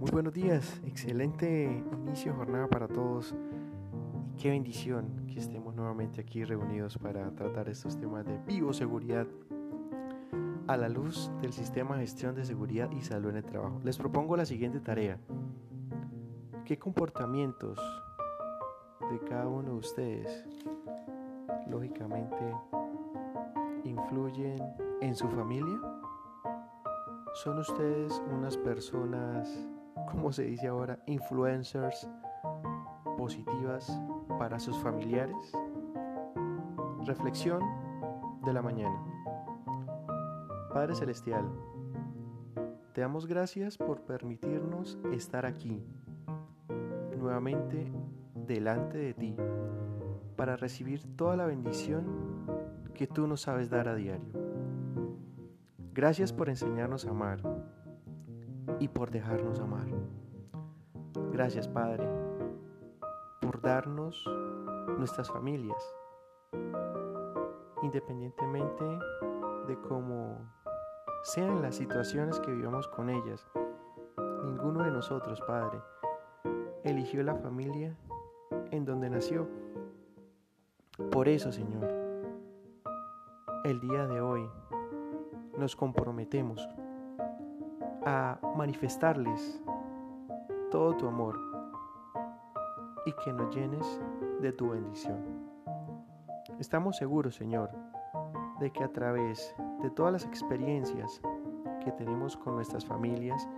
muy buenos días, excelente inicio de jornada para todos y qué bendición que estemos nuevamente aquí reunidos para tratar estos temas de bioseguridad a la luz del sistema de gestión de seguridad y salud en el trabajo. Les propongo la siguiente tarea. ¿Qué comportamientos de cada uno de ustedes lógicamente influyen en su familia? ¿Son ustedes unas personas, como se dice ahora, influencers positivas para sus familiares? Reflexión de la mañana. Padre Celestial, te damos gracias por permitirnos estar aquí, nuevamente delante de ti, para recibir toda la bendición que tú nos sabes dar a diario. Gracias por enseñarnos a amar y por dejarnos amar. Gracias Padre por darnos nuestras familias, independientemente de cómo sean las situaciones que vivamos con ellas. Ninguno de nosotros, Padre, eligió la familia en donde nació. Por eso, Señor, el día de hoy nos comprometemos a manifestarles todo tu amor y que nos llenes de tu bendición. Estamos seguros, Señor, de que a través de todas las experiencias que tenemos con nuestras familias,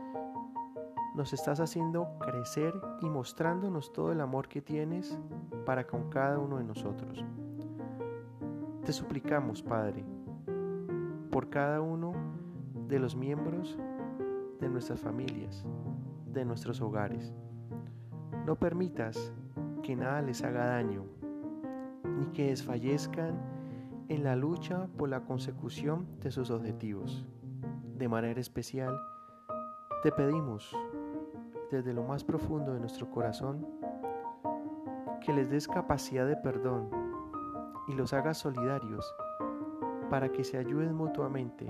nos estás haciendo crecer y mostrándonos todo el amor que tienes para con cada uno de nosotros. Te suplicamos, Padre, por cada uno de los miembros de nuestras familias, de nuestros hogares. No permitas que nada les haga daño, ni que desfallezcan en la lucha por la consecución de sus objetivos. De manera especial, te pedimos desde lo más profundo de nuestro corazón que les des capacidad de perdón y los hagas solidarios para que se ayuden mutuamente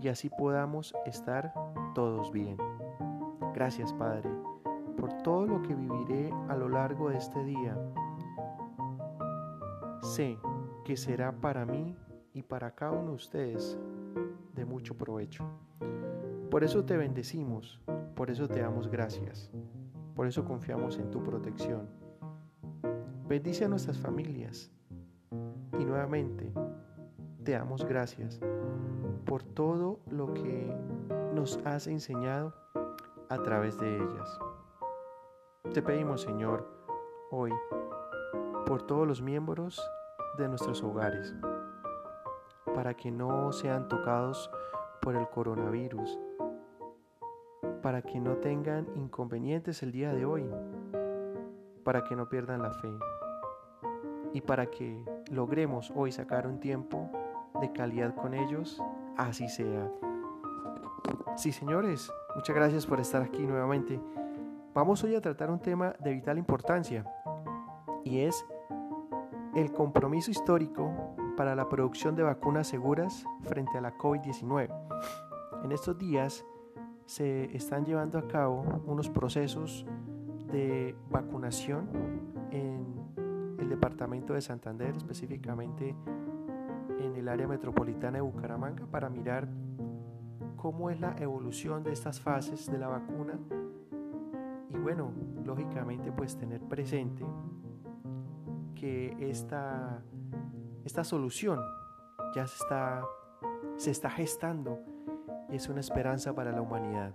y así podamos estar todos bien. Gracias Padre por todo lo que viviré a lo largo de este día. Sé que será para mí y para cada uno de ustedes de mucho provecho. Por eso te bendecimos, por eso te damos gracias, por eso confiamos en tu protección. Bendice a nuestras familias y nuevamente te damos gracias por todo lo que nos has enseñado a través de ellas. Te pedimos, Señor, hoy, por todos los miembros de nuestros hogares, para que no sean tocados por el coronavirus, para que no tengan inconvenientes el día de hoy, para que no pierdan la fe y para que logremos hoy sacar un tiempo de calidad con ellos, así sea. Sí, señores, muchas gracias por estar aquí nuevamente. Vamos hoy a tratar un tema de vital importancia y es el compromiso histórico para la producción de vacunas seguras frente a la COVID-19. En estos días se están llevando a cabo unos procesos de vacunación en el departamento de Santander, específicamente en el área metropolitana de Bucaramanga para mirar cómo es la evolución de estas fases de la vacuna y bueno, lógicamente pues tener presente que esta, esta solución ya se está, se está gestando y es una esperanza para la humanidad.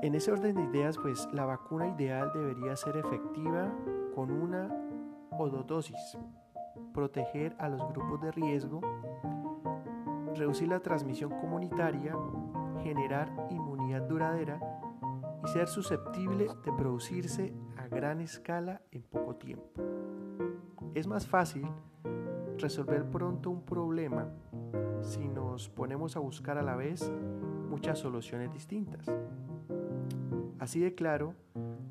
En ese orden de ideas, pues la vacuna ideal debería ser efectiva con una o dos dosis proteger a los grupos de riesgo, reducir la transmisión comunitaria, generar inmunidad duradera y ser susceptible de producirse a gran escala en poco tiempo. Es más fácil resolver pronto un problema si nos ponemos a buscar a la vez muchas soluciones distintas. Así de claro,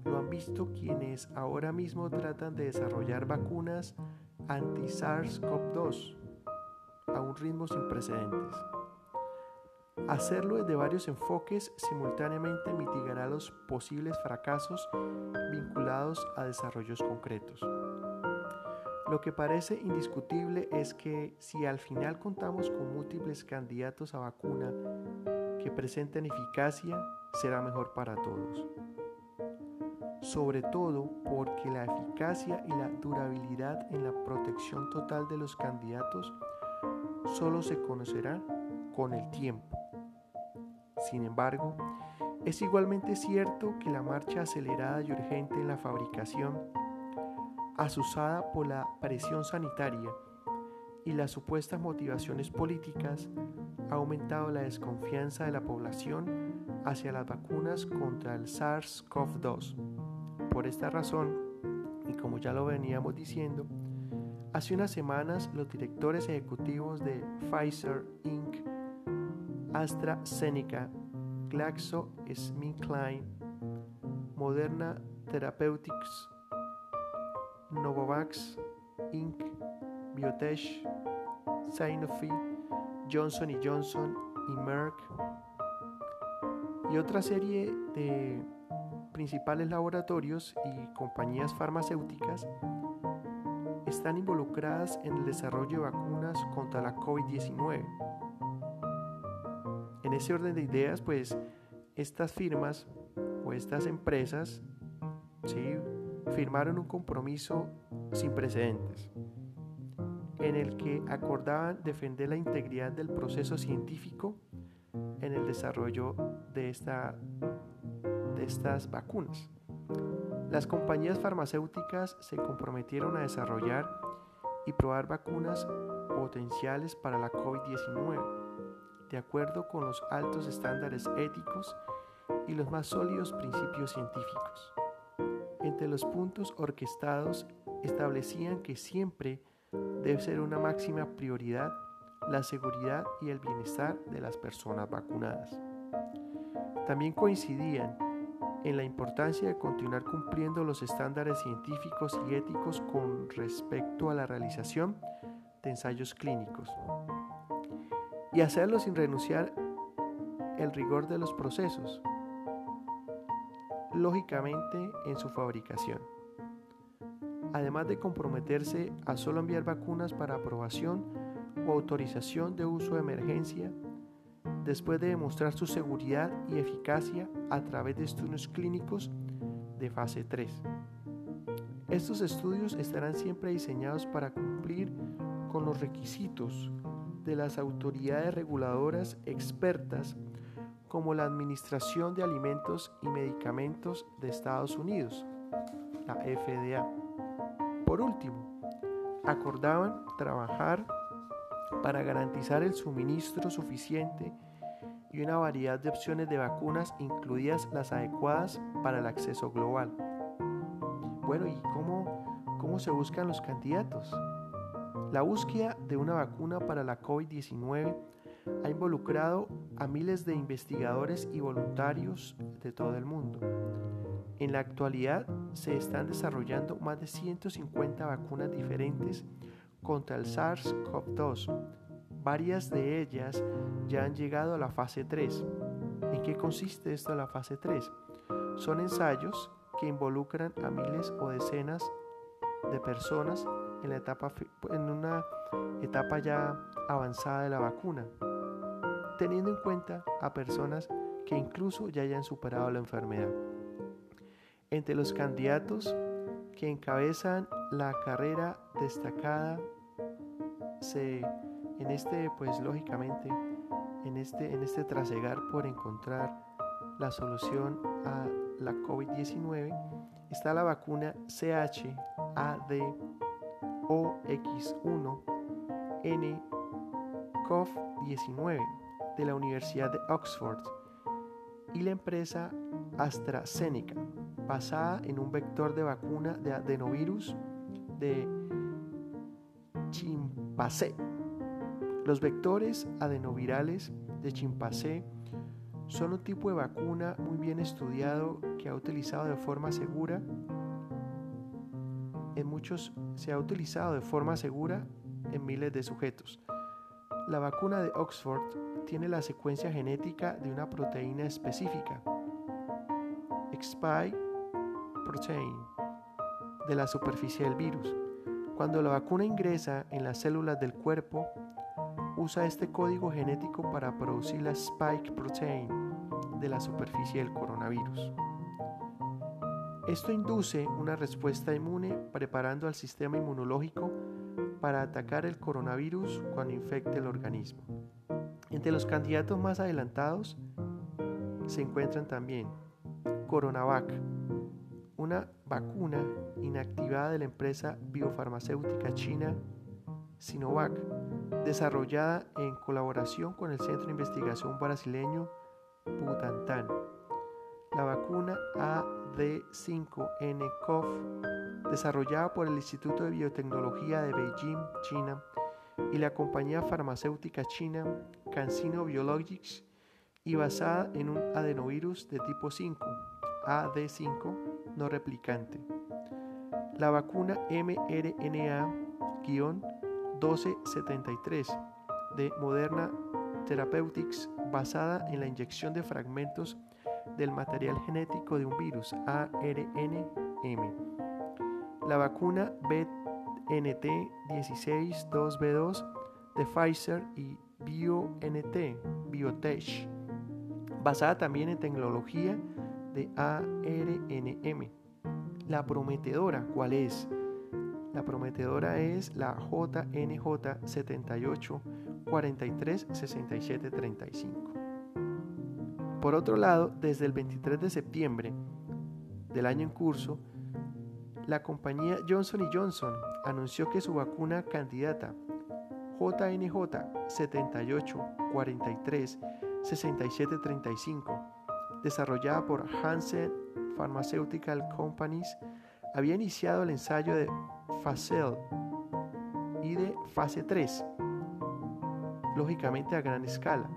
lo han visto quienes ahora mismo tratan de desarrollar vacunas anti-SARS-CoV-2 a un ritmo sin precedentes. Hacerlo desde varios enfoques simultáneamente mitigará los posibles fracasos vinculados a desarrollos concretos. Lo que parece indiscutible es que si al final contamos con múltiples candidatos a vacuna que presenten eficacia, será mejor para todos. Sobre todo porque la eficacia y la durabilidad en la protección total de los candidatos solo se conocerán con el tiempo. Sin embargo, es igualmente cierto que la marcha acelerada y urgente en la fabricación, asusada por la presión sanitaria y las supuestas motivaciones políticas, ha aumentado la desconfianza de la población hacia las vacunas contra el SARS-CoV-2. Por esta razón, y como ya lo veníamos diciendo, hace unas semanas los directores ejecutivos de Pfizer Inc., AstraZeneca, GlaxoSmithKline, Moderna Therapeutics, Novavax Inc., Biotech, Sanofi, Johnson Johnson y Merck y otra serie de principales laboratorios y compañías farmacéuticas están involucradas en el desarrollo de vacunas contra la COVID-19. En ese orden de ideas, pues estas firmas o estas empresas ¿sí? firmaron un compromiso sin precedentes en el que acordaban defender la integridad del proceso científico en el desarrollo de, esta, de estas vacunas. Las compañías farmacéuticas se comprometieron a desarrollar y probar vacunas potenciales para la COVID-19, de acuerdo con los altos estándares éticos y los más sólidos principios científicos. Entre los puntos orquestados establecían que siempre debe ser una máxima prioridad la seguridad y el bienestar de las personas vacunadas. También coincidían en la importancia de continuar cumpliendo los estándares científicos y éticos con respecto a la realización de ensayos clínicos y hacerlo sin renunciar el rigor de los procesos, lógicamente en su fabricación. Además de comprometerse a solo enviar vacunas para aprobación o autorización de uso de emergencia después de demostrar su seguridad y eficacia a través de estudios clínicos de fase 3. Estos estudios estarán siempre diseñados para cumplir con los requisitos de las autoridades reguladoras expertas como la Administración de Alimentos y Medicamentos de Estados Unidos, la FDA. Por último, acordaban trabajar para garantizar el suministro suficiente y una variedad de opciones de vacunas, incluidas las adecuadas para el acceso global. Bueno, ¿y cómo, cómo se buscan los candidatos? La búsqueda de una vacuna para la COVID-19 ha involucrado a miles de investigadores y voluntarios de todo el mundo. En la actualidad se están desarrollando más de 150 vacunas diferentes contra el SARS-CoV-2. Varias de ellas ya han llegado a la fase 3. ¿En qué consiste esto la fase 3? Son ensayos que involucran a miles o decenas de personas en, la etapa, en una etapa ya avanzada de la vacuna, teniendo en cuenta a personas que incluso ya hayan superado la enfermedad. Entre los candidatos que encabezan la carrera destacada en este, pues lógicamente, en este, en este trasegar por encontrar la solución a la COVID-19, está la vacuna CHADOX1N-CoV-19 de la Universidad de Oxford y la empresa AstraZeneca, basada en un vector de vacuna de adenovirus de chimpancé. Los vectores adenovirales de chimpancé son un tipo de vacuna muy bien estudiado que ha utilizado de forma segura en muchos se ha utilizado de forma segura en miles de sujetos. La vacuna de Oxford tiene la secuencia genética de una proteína específica, spike protein, de la superficie del virus. Cuando la vacuna ingresa en las células del cuerpo, usa este código genético para producir la spike protein de la superficie del coronavirus. Esto induce una respuesta inmune preparando al sistema inmunológico para atacar el coronavirus cuando infecte el organismo. Entre los candidatos más adelantados se encuentran también Coronavac, una vacuna inactivada de la empresa biofarmacéutica china Sinovac, desarrollada en colaboración con el Centro de Investigación brasileño Butantan. La vacuna AD5-nCoV, desarrollada por el Instituto de Biotecnología de Beijing, China, y la compañía farmacéutica china CanSino Biologics, y basada en un adenovirus de tipo 5, AD5, no replicante. La vacuna mRNA-1273 de Moderna Therapeutics, basada en la inyección de fragmentos del material genético de un virus, ARNM. La vacuna BNT162B2 de Pfizer y BioNT, Biotech, basada también en tecnología ARNM. La prometedora, ¿cuál es? La prometedora es la JNJ 78 43 67 35. Por otro lado, desde el 23 de septiembre del año en curso, la compañía Johnson Johnson anunció que su vacuna candidata JNJ 78 43 67 35, desarrollada por Hansen Pharmaceutical Companies, había iniciado el ensayo de fase y de fase 3, lógicamente a gran escala,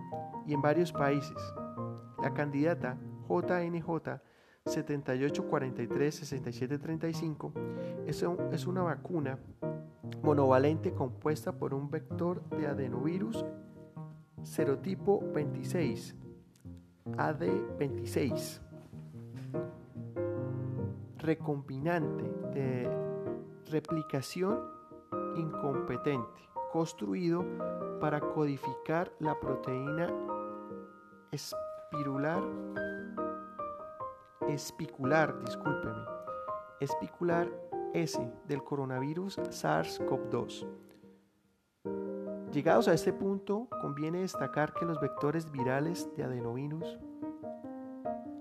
y en varios países. La candidata JNJ 7843-6735 es, es una vacuna monovalente compuesta por un vector de adenovirus serotipo 26, AD26, recombinante de replicación incompetente, construido para codificar la proteína espirular, espicular, discúlpeme, espicular S del coronavirus SARS-CoV-2. Llegados a este punto, conviene destacar que los vectores virales de adenovirus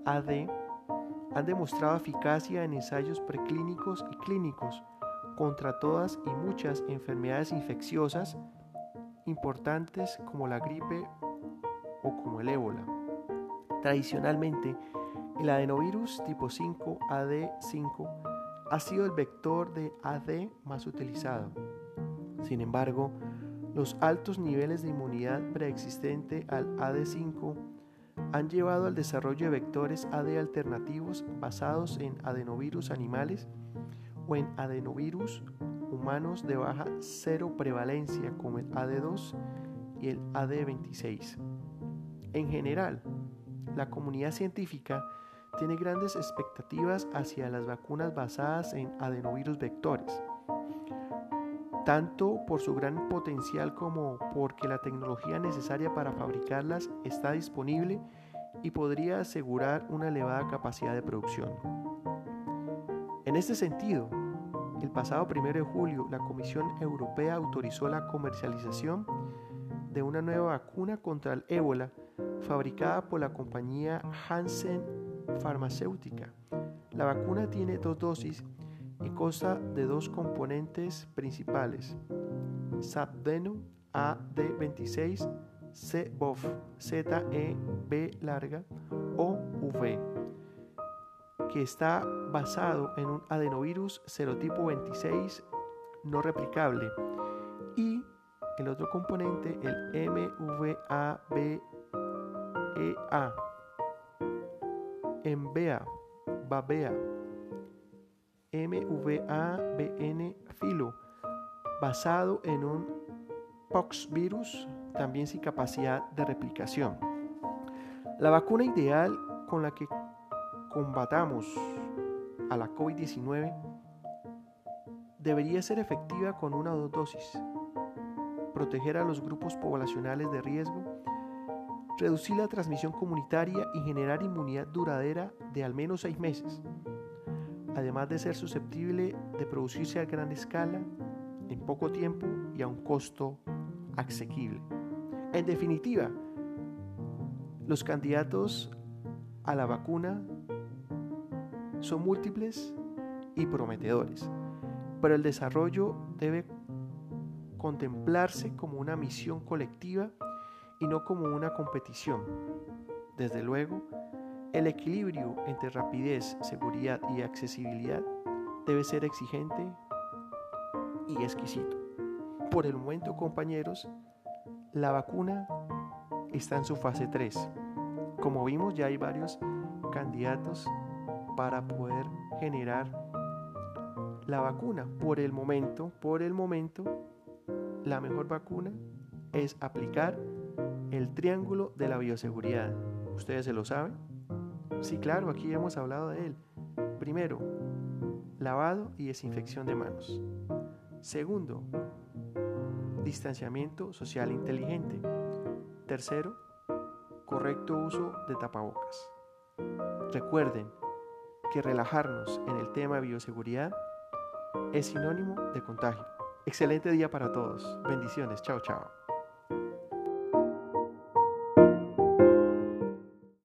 AD han demostrado eficacia en ensayos preclínicos y clínicos contra todas y muchas enfermedades infecciosas importantes como la gripe o como el ébola. Tradicionalmente, el adenovirus tipo 5 AD5 ha sido el vector de AD más utilizado. Sin embargo, los altos niveles de inmunidad preexistente al AD5 han llevado al desarrollo de vectores AD alternativos basados en adenovirus animales o en adenovirus humanos de baja cero prevalencia como el AD2 y el AD26. En general, la comunidad científica tiene grandes expectativas hacia las vacunas basadas en adenovirus vectores, tanto por su gran potencial como porque la tecnología necesaria para fabricarlas está disponible y podría asegurar una elevada capacidad de producción. En este sentido, el pasado 1 de julio, la Comisión Europea autorizó la comercialización de una nueva vacuna contra el ébola fabricada por la compañía Hansen Farmacéutica. La vacuna tiene dos dosis y consta de dos componentes principales, Sabdenu AD26 CBOF ZEB larga o V, que está basado en un adenovirus serotipo 26 no replicable. Y el otro componente, el MVAB EA. Envea, babea, MVABN filo, basado en un poxvirus también sin capacidad de replicación. La vacuna ideal con la que combatamos a la COVID-19 debería ser efectiva con una o dos dosis, proteger a los grupos poblacionales de riesgo, reducir la transmisión comunitaria y generar inmunidad duradera de al menos seis meses, además de ser susceptible de producirse a gran escala, en poco tiempo y a un costo asequible. En definitiva, los candidatos a la vacuna son múltiples y prometedores, pero el desarrollo debe contemplarse como una misión colectiva y no como una competición. Desde luego, el equilibrio entre rapidez, seguridad y accesibilidad debe ser exigente y exquisito. Por el momento, compañeros, la vacuna está en su fase 3. Como vimos, ya hay varios candidatos para poder generar la vacuna. Por el momento, por el momento, la mejor vacuna es aplicar el triángulo de la bioseguridad. ¿Ustedes se lo saben? Sí, claro, aquí hemos hablado de él. Primero, lavado y desinfección de manos. Segundo, distanciamiento social inteligente. Tercero, correcto uso de tapabocas. Recuerden que relajarnos en el tema de bioseguridad es sinónimo de contagio. Excelente día para todos. Bendiciones. Chao, chao.